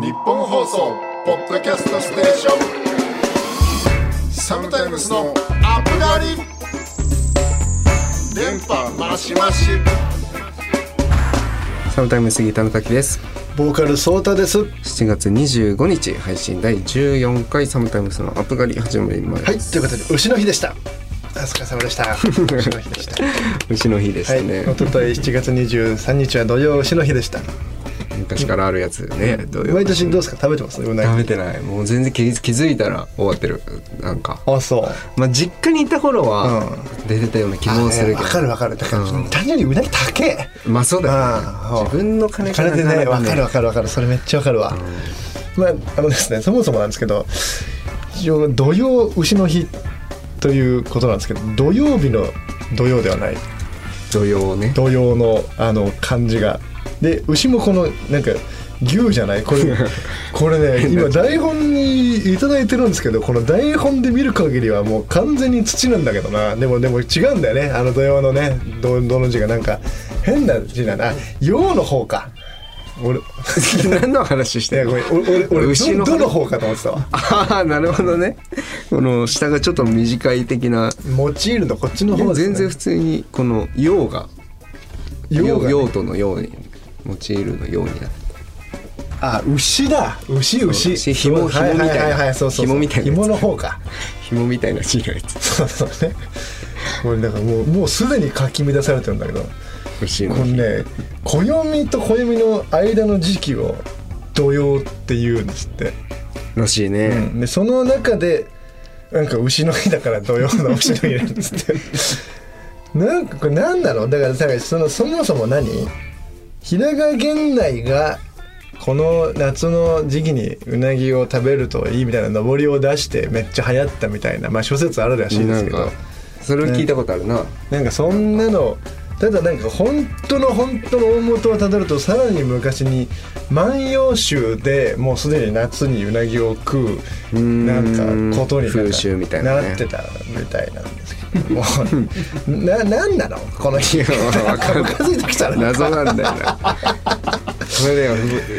日本放送ポッドキャストステーションサムタイムスのアップガリ電波マシマシサムタイム杉田の滝ですボーカルソータです。7月25日配信第14回サムタイムスのアップガリ始まりますはい、ということで牛の日でした。お疲れ様でした。牛の日でした。牛の日でしたはい、ね、一昨日7月23日は土曜牛の日でした。昔からあるやつね、どういう毎年どうですか？食べてます？食べてない。もう全然気づいたら終わってる。なんか。あ、そう。まあ実家にいた頃は出てたような気もするけど。わかるわかる。だからうん。単純にうなぎ高え。まあそうだよね。自分の金金でね、わかるわるかるわかる。それめっちゃわかるわ。まああのですね、そもそもなんですけど、一応土曜牛の日ということなんですけど、土曜日の土曜ではない。土曜ね。土曜のあの感じがで牛もこのなんか牛じゃない？これ これね今台本にいただいてるんですけどこの台本で見る限りはもう完全に土なんだけどな。でもでも違うんだよね。あの土曜のねどどの字がなんか。変な字だな「陽」の方か。俺い 何の話してん俺俺俺牛のどどの方かと思ってたわ。ああなるほどね。この下がちょっと短い的な。用いるのこっちの方ね、全然普通にこの「用」が陽がね。用途のように用いるのようになるあ牛だ牛牛牛紐紐みたいな紐みたいな紐の方か紐みたいな字のやつそうそうね。これだからもうもうすでに書き乱されてるんだけど、牛のこれね、暦と暦の間の時期を土曜って言うんですって。らしいね、でその中でなんか牛の日だから土曜の牛の日なんですって。なんかこれ何なの？だからだからそのそもそも何？平賀源内がこの夏の時期にうなぎを食べるといいみたいな上りを出してめっちゃ流行ったみたいなまあ諸説あるらしいですけど。それを聞いたことあるな、なんかそんなのただなんか本当の本当の大元をたどるとさらに昔に「万葉集」でもうすでに夏にうなぎを食うんなんかことになんか風習みたいな。ね。なってたみたいなんですけどもうななんなのこの日いやわかんないムカついてきたら謎なんだよなそれでは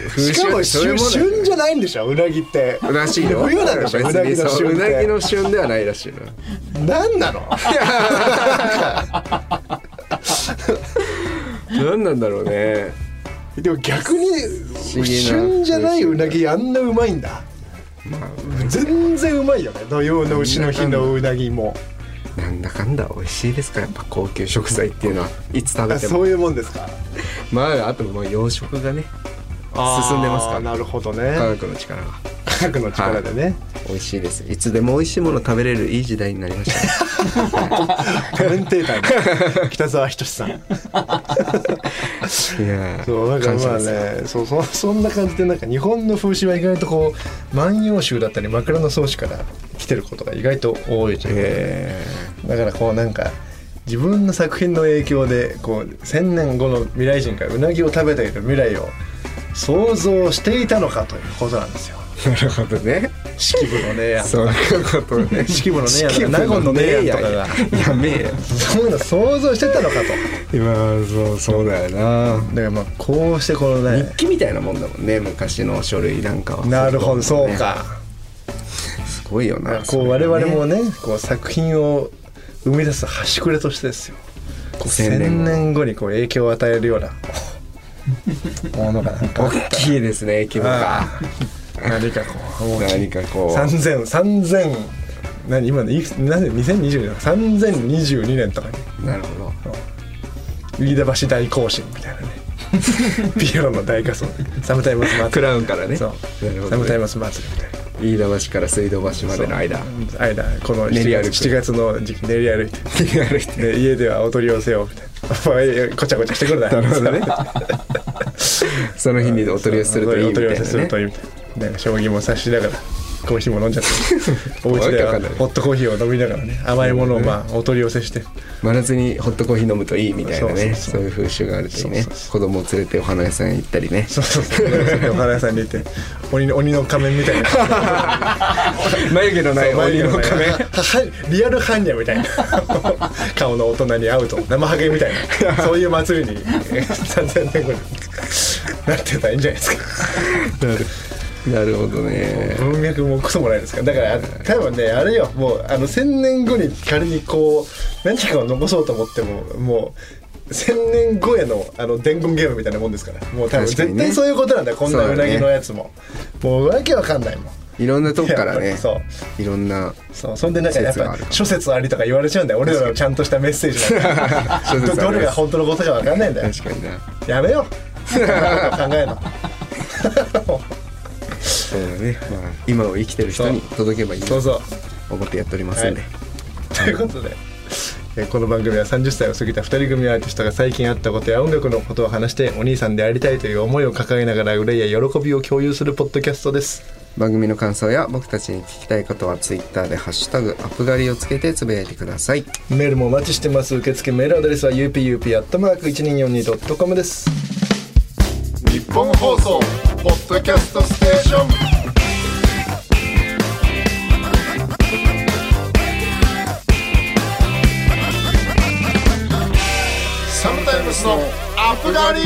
風しかもそういう旬も旬じゃないんでしょうなぎってらしいよ冬なんでしょうなぎの旬っにそうなぎの旬ではないらしいな何なの何なんだろうね。でも逆に旬じゃないうなぎあんなうまいんだ。全然うまいよね。土曜の牛の日のうなぎも。なんだかんだ美味しいですか。らやっぱ高級食材っていうのは。いつ食べても。あそういうもんですか。まああとまあ養殖がね進んでますから。なるほど科ね学の力が科学の力でね、美味しいです。いつでも美味しいもの食べれるいい時代になりました。ね コメンテーターの 北澤仁さん。いやーそうなんかまあねそうそそんな感じでなんか日本の風習は意外とこう万葉集だったり枕草子から来てることが意外と多いというえだからこうなんか自分の作品の影響でこう千年後の未来人がうなぎを食べている未来を想像していたのかということなんですよ。ーなるほどね。式部のねやそういうことね。式部のねや納言のねやとかが。やめえよ。そういうの想像してたのかと。今そうそうだよな。だからまあこうしてこのね。日記みたいなもんだもんね昔の書類なんかは。なるほどそうか。すごいよなこう我々もねこう作品を生み出す端くれとしてですよ。5000 1000年後にこう影響を与えるような。ものが大きいですね規模が何かこう何かこう。3000 3000何今のいくつ何年2020年3022年とかになるほど。飯田橋大行進みたいなね。ピエロの大仮装。サムタイムス祭りクラウンからね。そう。ね。サムタイムス祭りみたいな飯田橋から水道橋までの間。間この7練り歩く。月 ,7 月の時期練り歩いて。歩いて。で家ではお取り寄せをみたいな。ごちゃごちゃしてくるな。なるほどね。その日にお取り寄せするといいみたいなお取り寄せするとねいいみたいななんか将棋もさしながらコーヒーも飲んじゃって お家ではホットコーヒーを飲みながらね甘いものをまあお取り寄せして。真夏にホットコーヒー飲むといいみたいなねそういう風習があるといいね。子供を連れてお花屋さん行ったりね。そうそうそう。お花屋さんに行って 鬼の鬼の仮面みたいな。眉毛のない鬼の仮面。リアル般若みたいな。顔の大人に会うと生ハゲみたいな。そういう祭りにえ3000年後になってたらいいんじゃないですか。なるほどね。文脈もクソもないですから。だから多分ねあれよ。もうあの1000年後に仮にこう何かを残そうと思ってももう1000年後へのあの伝言ゲームみたいなもんですから。もう多分絶対そういうことなんだよ。こんなそうなぎのやつも、もうわけわかんないもん。いろんなとこからね。いろんなそう。そんでなんかやっぱ諸説ありとか言われちゃうんだよ。俺らのちゃんとしたメッセージだから諸説ありどどれが本当のことかわかんないんだよ。確かにな。やめよう。考えるの そうだね。まあ今を生きてる人に届けばいい。とそうそう。思ってやっておりますんで、はい。ということで、えーこの番組は30歳を過ぎた2人組アーティストが最近あったことや音楽のことを話してお兄さんでありたいという思いを抱えながら憂いや喜びを共有するポッドキャストです。番組の感想や僕たちに聞きたいことはツイッターで「ハッシュタグアップガリ」をつけてつぶやいてください。メールもお待ちしてます。受付メールアドレスは upup.1242.com です。日本放送ポッドキャストステーション。サムタイムスのアップガリ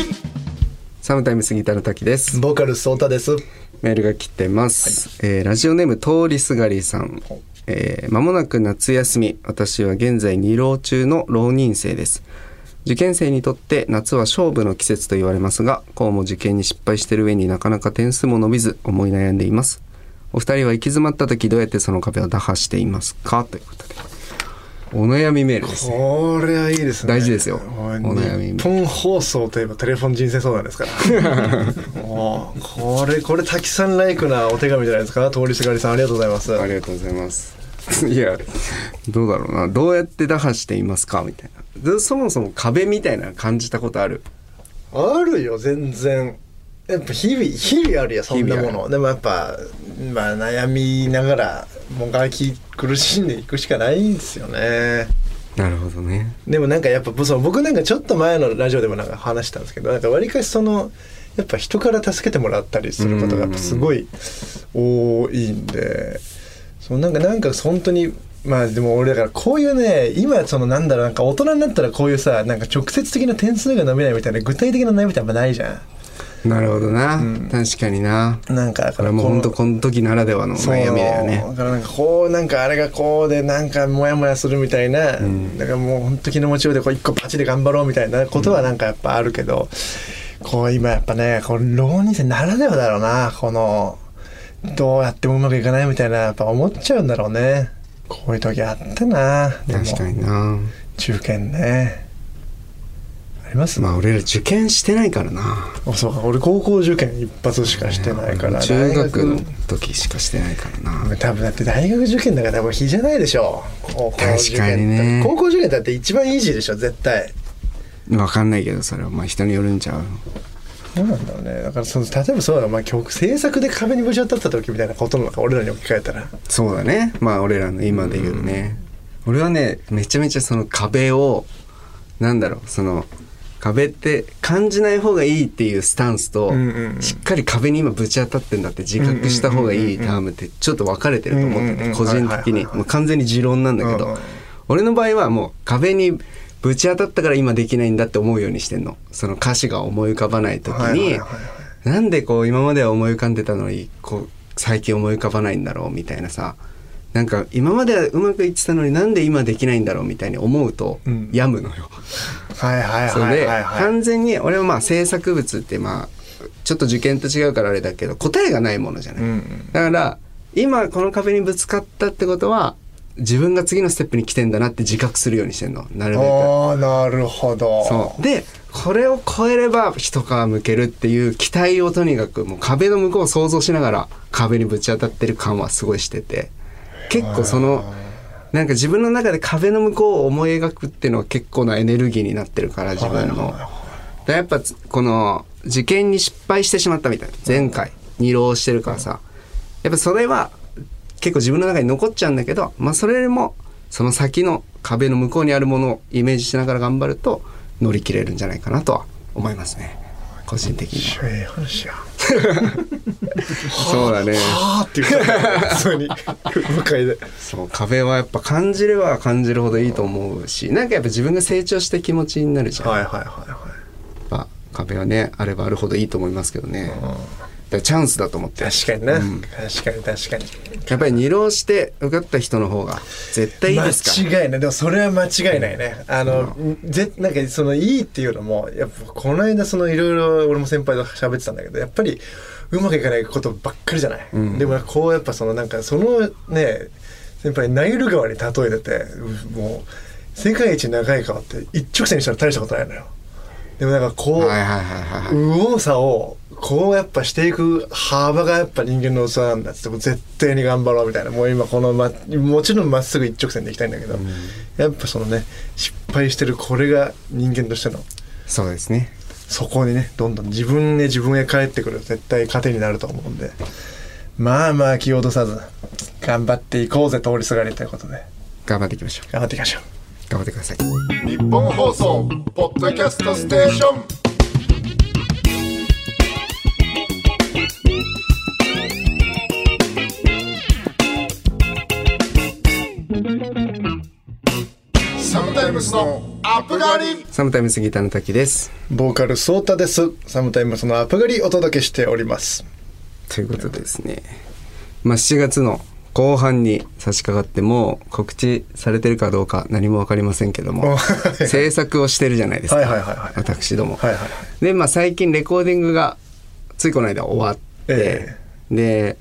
サムタイムスギターの滝です。ボーカルソータです。メールが来てます、えーラジオネーム通りすがりさん。えー間もなく夏休み。私は現在二浪中の浪人生です受験生にとって夏は勝負の季節と言われますがこうも受験に失敗している上になかなか点数も伸びず思い悩んでいます。お二人は行き詰まった時どうやってその壁を打破していますか？ということで。お悩みメールですねこれはいいですね。大事ですよ。おお悩み日本放送といえばテレフォン人生相談ですから。もうこれこれ滝さんライクなお手紙じゃないですか？通りすがりさんありがとうございます。ありがとうございます。いや、どうだろうな。どうやって打破していますか？みたいな。でそもそも壁みたいなの感じたことある？あるよ全然やっぱ日々日々あるよそんなものでもやっぱまあ悩みながらもがき苦しんでいくしかないんですよねなるほどね。でもなんかやっぱそう僕なんかちょっと前のラジオでもなんか話したんですけどなんかわりかしそのやっぱ人から助けてもらったりすることがすごい多いんでそうなんかなんか本当にまあでも俺だからこういうね今そのなんだろうなんか大人になったらこういうさなんか直接的な点数が伸びないみたいな具体的な悩みってあんまないじゃなるほどな。確かにな。んなんかだからもうほんとこの時ならではの悩みだよね。だからなんかこうなんかあれがこうでなんかモヤモヤするみたいな、んだからもう本当気の持ちようでこう一個パチで頑張ろうみたいなことはなんかやっぱあるけど、こう今やっぱねこれ浪人生ならではだろうなこのどうやってもうまくいかないみたいなやっぱ思っちゃうんだろうね。こういう時あったな。確かにな。中堅ね。あります、まあ俺ら受験してないからな。あそうか。俺高校受験一発しかしてないから中学の大時しかしてないからな。多分だって大学受験だから多分比じゃないでしょ。高校受験確かにね。高校受験だって一番イージーでしょ絶対。わかんないけどそれは。まあ人によるんちゃう。そうなんだろうね。だからその例えばそうだまあ曲制作で壁にぶち当たった時みたいなことなのか俺らに置き換えたら。そうだね。まあ俺らの今で言うね、俺はねめちゃめちゃその壁をなんだろう。その壁って感じない方がいいっていうスタンスと、うんうんうん。しっかり壁に今ぶち当たってんだって自覚した方がいいタームってちょっと分かれてると思ってうんうんうんて個人的に。もう完全に持論なんだけど。うんうん。俺の場合はもう壁にぶち当たったから今できないんだって思うようにしてんの？その歌詞が思い浮かばない時になんでこう今までは思い浮かんでたのにこう最近思い浮かばないんだろうみたいなさ。なんか今まではうまくいってたのになんで今できないんだろうみたいに思うとうん。病むのよ。はいはいそれで完全に俺はまあ制作物ってまあちょっと受験と違うからあれだけど答えがないものじゃない。だから今この壁にぶつかったってことは自分が次のステップに来てんだなって自覚するようにしてんの。なるべく。ああなるほど。そう。でこれを超えれば一皮むけるっていう期待をとにかくもう壁の向こうを想像しながら壁にぶち当たってる感はすごいしてて。結構そのなんか自分の中で壁の向こうを思い描くっていうのは結構なエネルギーになってるから自分の。でやっぱつこの受験に失敗してしまったみたい。な前回。二浪してるからさ。やっぱそれは結構自分の中に残っちゃうんだけどまあそれよりもその先の壁の向こうにあるものをイメージしながら頑張ると乗り切れるんじゃないかなとは思いますね。個人的にそうだね。はあって言った普通に。向かいで。そう壁はやっぱ感じれば感じるほどいいと思うしなんかやっぱ自分が成長した気持ちになるじゃん、はいはいはいはい。やっぱ壁はねあればあるほどいいと思いますけどね、らチャンスだと思って。確かにな、確かに確かにやっぱり二浪して受かった人の方が絶対いいですか？ら間違いない。でもそれは間違いないね。あの、ぜなんかそのいいっていうのもやっぱこの間そのいろいろ俺も先輩と喋ってたんだけどやっぱりうまくいかないことばっかりじゃない、でもこうやっぱそのなんかそのね先輩ナイル川に例えててうもう世界一長い川って一直線にしたら大したことないのよでもなんかこう、はいはいはいはい右往左往こうやっぱしていく幅がやっぱ人間の器なんだっつって。もう絶対に頑張ろうみたいな。もう今この、ま、もちろんまっすぐ一直線でいきたいんだけど、やっぱそのね失敗してるこれが人間としてのそうですね。そこにねどんどん自分で自分へ返ってくる。絶対糧になると思うんで。まあまあ気を落とさず頑張っていこうぜ通りすがりということで。頑張っていきましょう。頑張っていきましょう頑張ってください。日本放送ポッドキャストステーション。サムタイムスのアップガリサムタイムスギターの滝です。ボーカルソータです。サムタイムそのアップガリお届けしております。ということでですね。まあ7月の後半に差し掛かってもう告知されてるかどうか何も分かりませんけどもはい。制作をしてるじゃないですか、はいはいはいはい。私ども、はいはいはい。でまあ最近レコーディングがついこの間終わって、えで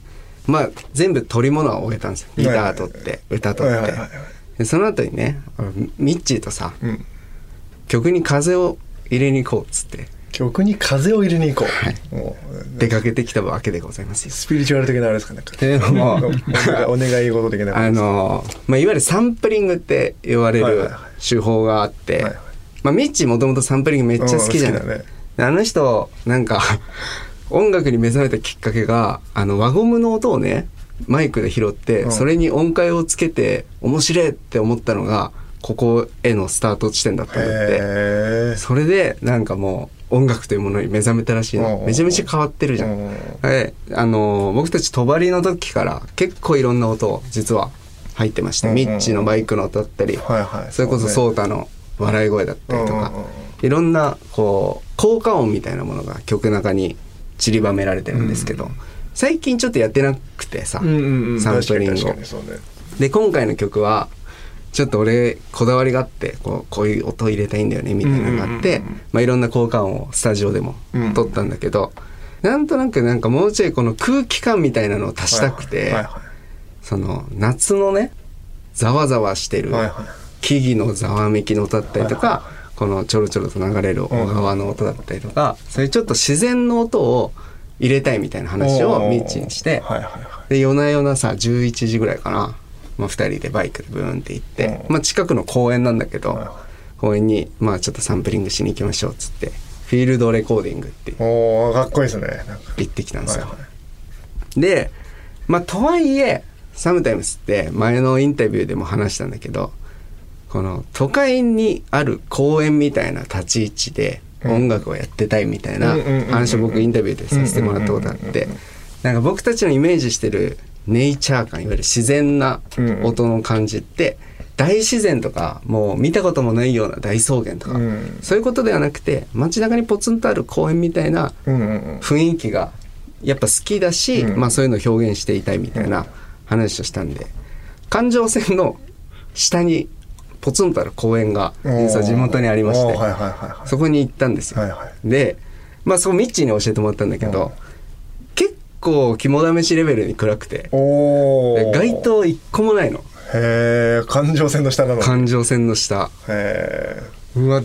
まあ全部取り物は終えたんですよ。ギター取って、歌取って、はいはいはいはい。でその後にねミッチーとさ、うん。曲に風を入れに行こうっつって曲に風を入れに行こう、はい。もう出かけてきたわけでございますよ。スピリチュアル的なあれですかね。っていうのも お願い事的な。あのまあ、いわゆるサンプリングって言われる手法があって、はいはい。まあ、ミッチーもともとサンプリングめっちゃ好きじゃない、ね。であの人なんか 音楽に目覚めたきっかけがあの輪ゴムの音をねマイクで拾って、うん。それに音階をつけて面白いって思ったのがここへのスタート地点だったんだって。へそれでなんかもう音楽というものに目覚めたらしいの。うんめちゃめちゃ変わってるじゃん。うんであの僕たち帳の時から結構いろんな音実は入ってまして、ミッチーのバイクの音だったり、はいはい。それこそそソータの笑い声だったりとか、いろんなこう効果音みたいなものが曲中に散りばめられてるんですけど、最近ちょっとやってなくてさ、うんうんうん。サンプリングを。で今回の曲はちょっと俺こだわりがあってこうこういう音入れたいんだよねみたいなのがあって、うんうんうんうんまあ、いろんな効果音をスタジオでもうん。撮ったんだけど、なんとなくなんかもうちょいこの空気感みたいなのを足したくて、その夏のねざわざわしてる木々のざわめきの音だったりとか、このちょろちょろと流れる小川の音だったりとか、そういうちょっと自然の音を入れたいみたいな話をミッチにして、で夜な夜なさ11時ぐらいかな、まあ、2人でバイクでブーンって行って、うん。まあ、近くの公園なんだけど、公園にまあちょっとサンプリングしに行きましょうっつってフィールドレコーディングっておーかっこいいですね。行ってきたんですよ。はいはい。でまあとはいえサムタイムスって前のインタビューでも話したんだけどこの都会にある公園みたいな立ち位置で音楽をやってたいみたいな話を僕インタビューでさせてもらったことあってなんか僕たちのイメージしてるネイチャー感いわゆる自然な音の感じって大自然とかもう見たこともないような大草原とかうん。そういうことではなくて街中にポツンとある公園みたいなうんうんうん。雰囲気がやっぱ好きだし、うん。まあそういうのを表現していたいみたいな話をしたんで環状線の下にポツンとある公園が実は地元にありまして、そこに行ったんですよ、はいはい。でまあそこミッチーに教えてもらったんだけど、結構肝試しレベルに暗くて。街灯一個もないの。へえ環状線の下なの。環状線の下。へうわ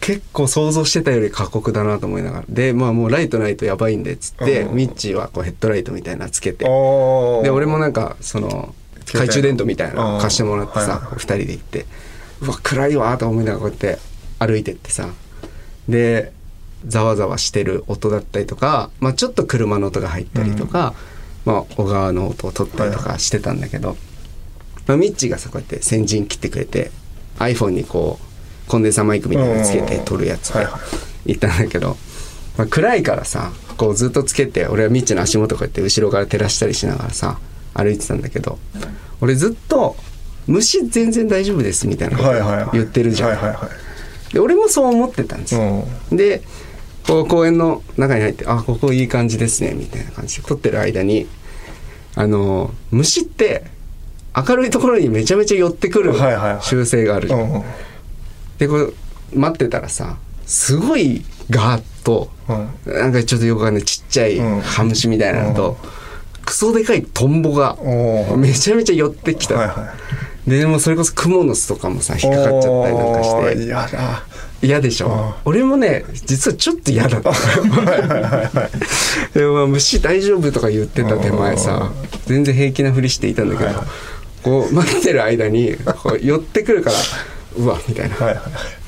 結構想像してたより過酷だなと思いながら。でまあもうライトないとやばいんでっつって、うん。ミッチーはこうヘッドライトみたいなのつけえてで俺もなんかその懐中電灯みたいなの貸してもらってさはいはい二人で行って。うわ暗いわと思いながらこうやって歩いてってさ。でざわざわしてる音だったりとか、まあ、ちょっと車の音が入ったりとか、まあ、小川の音を取ったりとかしてたんだけど、まあ、ミッチーがさこうやって先陣切ってくれて iPhone にこうコンデンサーマイクみたいなのつけて撮るやつではいはい。行ったんだけど、まあ、暗いからさこうずっとつけて俺はミッチーの足元こうやって後ろから照らしたりしながらさ歩いてたんだけど俺ずっと「虫全然大丈夫です」みたいなことはいはいはい。言ってるじゃん。はいはいはい。で俺もそう思ってたんですよ。うん。でこう公園の中に入ってあここいい感じですねみたいな感じで撮ってる間にあの虫って明るいところにめちゃめちゃ寄ってくるはいはいはい。習性がある。じゃんうんうん。でこう待ってたらさすごいガーッとうんなんかちょっとよくわかんないちっちゃいうん。ハムシみたいなのと、クソでかいトンボがめちゃめちゃ寄ってきた、はいはででもそれこそクモの巣とかもさ引っかかっちゃったりなんかして嫌でしょ。うん俺もね実はちょっと嫌だった。でもまあ虫大丈夫とか言ってた手前さ全然平気なふりしていたんだけどこう待ってる間にこう寄ってくるからうわみたいな。はいはい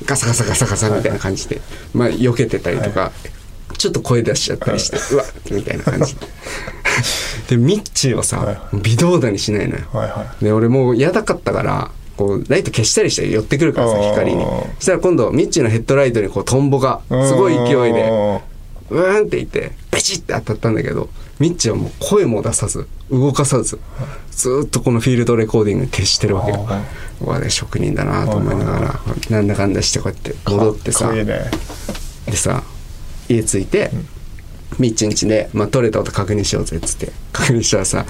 ガサガサガサガサみたいな感じで。まあ避けてたりとかちょっと声出しちゃったりしてうわみたいな感じで。でミッチーをさ微動だにしないのよ。はいはで俺もう嫌だかったからこうライト消したりして寄ってくるからさ光に。そしたら今度ミッチーのヘッドライトにこうトンボがいすごい勢いでうんうーんって言ってベチって当たったんだけどミッチーはもう声も出さず動かさずずーっとこのフィールドレコーディングに徹してるわけよ。あうわね職人だなと思いながらなんだかんだしてこうやって戻ってさね。でさ家着いて、ミッチん家で、まあ、撮れた音確認しようぜっつって。確認したらさ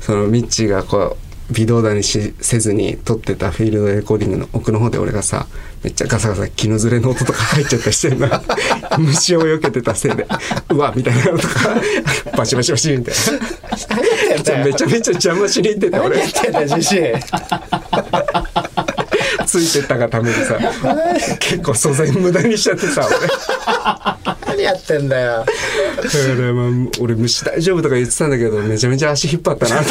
そのミッチがこう微動だにしせずに撮ってたフィールドレコーディングの奥の方で俺がさめっちゃガサガサ気のずれの音とか入っちゃったりしてるな 虫を避けてたせいでうわみたいなのとかバシバシバシみたいな。めちゃめちゃ邪魔しに行ってて俺。てた自信。ついてったがためにさ結構素材無駄にしちゃってさ俺何やってんだよ。だからまあ俺虫大丈夫とか言ってたんだけどめちゃめちゃ足引っ張ったな。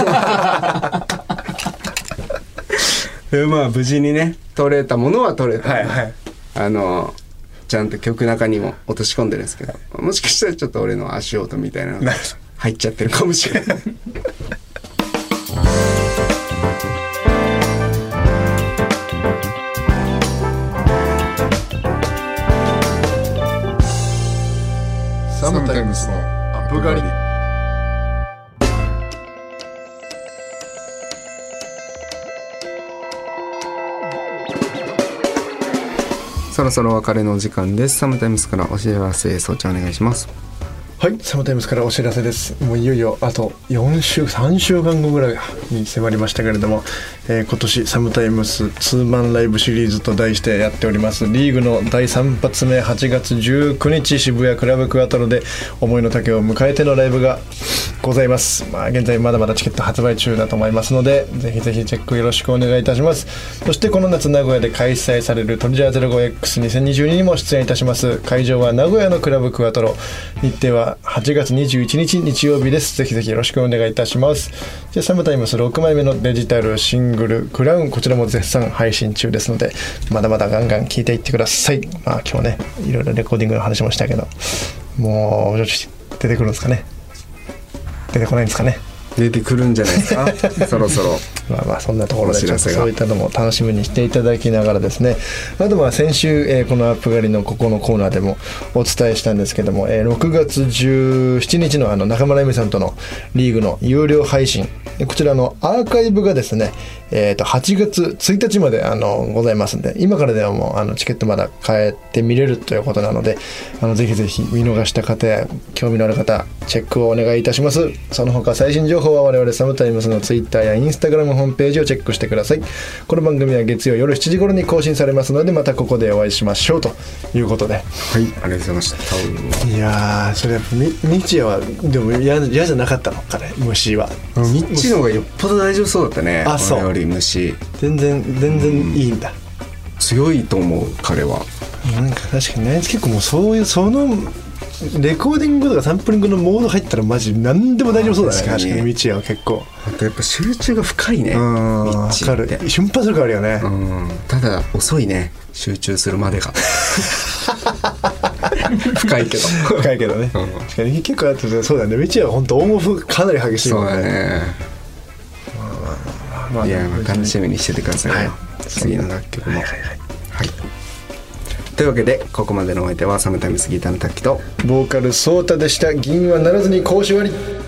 と でまあ無事にね取れたものは取れた、はいはい。あのちゃんと曲中にも落とし込んでるんですけどもしかしたらちょっと俺の足音みたいなのが入っちゃってるかもしれないブガリそろそろ別れの時間です。サムタイムスからお知らせ早朝お願いします。はい、サムタイムスからお知らせです。もういよいよあと4週、3週間後ぐらいに迫りましたけれども、えー今年サムタイムスツーマンライブシリーズと題してやっております、リーグの第3発目8月19日渋谷クラブクアトロで思いの丈を迎えてのライブがございます。まあ現在まだまだチケット発売中だと思いますので、ぜひぜひチェックよろしくお願いいたします。そしてこの夏名古屋で開催されるトリジャー 05X2022 にも出演いたします。会場は名古屋のクラブクアトロ。日程は8月21日日曜日です。ぜひぜひよろしくお願いいたします。で、サムタイムス6枚目のデジタルシングルクラウン、こちらも絶賛配信中ですので、まだまだガンガン聴いていってください。まあ今日ね、いろいろレコーディングの話もしたけど、もう、出てくるんですかね。出てこないんですかね。出てくるんじゃないですか？そろそろまあまあそんなところでお知らせが。そういったのも楽しみにしていただきながらですね。あとまあ先週、えーこのアップ狩りのここのコーナーでもお伝えしたんですけども、えー6月17日のあの中村由美さんとのリーグの有料配信。でこちらのアーカイブがですね、えー、と8月1日まであのございますんで今からではもうあのチケットまだ買えて見れるということなのであのぜひぜひ見逃した方や興味のある方チェックをお願いいたします。その他最新情報は我々サムタイムスのツイッターやインスタグラムホームページをチェックしてください。この番組は月曜夜7時頃に更新されますのでまたここでお会いしましょうと。いうことで。はいありがとうございました。いやーそれやっぱみ日夜はでも嫌嫌じゃなかったのかね虫は。ミッチの方がよっぽど大丈夫そうだったねあそう。俺より虫。全然全然いいんだ、強いと思う彼は。なんか確かにね結構もうそういうそのレコーディングとかサンプリングのモード入ったらマジ何でも大丈夫そうだね。確かに。道は結構。あとやっぱ集中が深いね。ミうん。ッチわかる。瞬発力あるよね、うん。ただ遅いね。集中するまでが。深いけど。深いけどね、うん。確かに結構あってそうだね。道は本当オンオフかなり激しいそうもんね。だね。まあいやまあ楽しみにしててくださいよ、はい。次の楽曲も。はいはいはいはいというわけでここまでのお相手はサムタイムスギターの滝とボーカルソータでした。銀はならずに講師割り。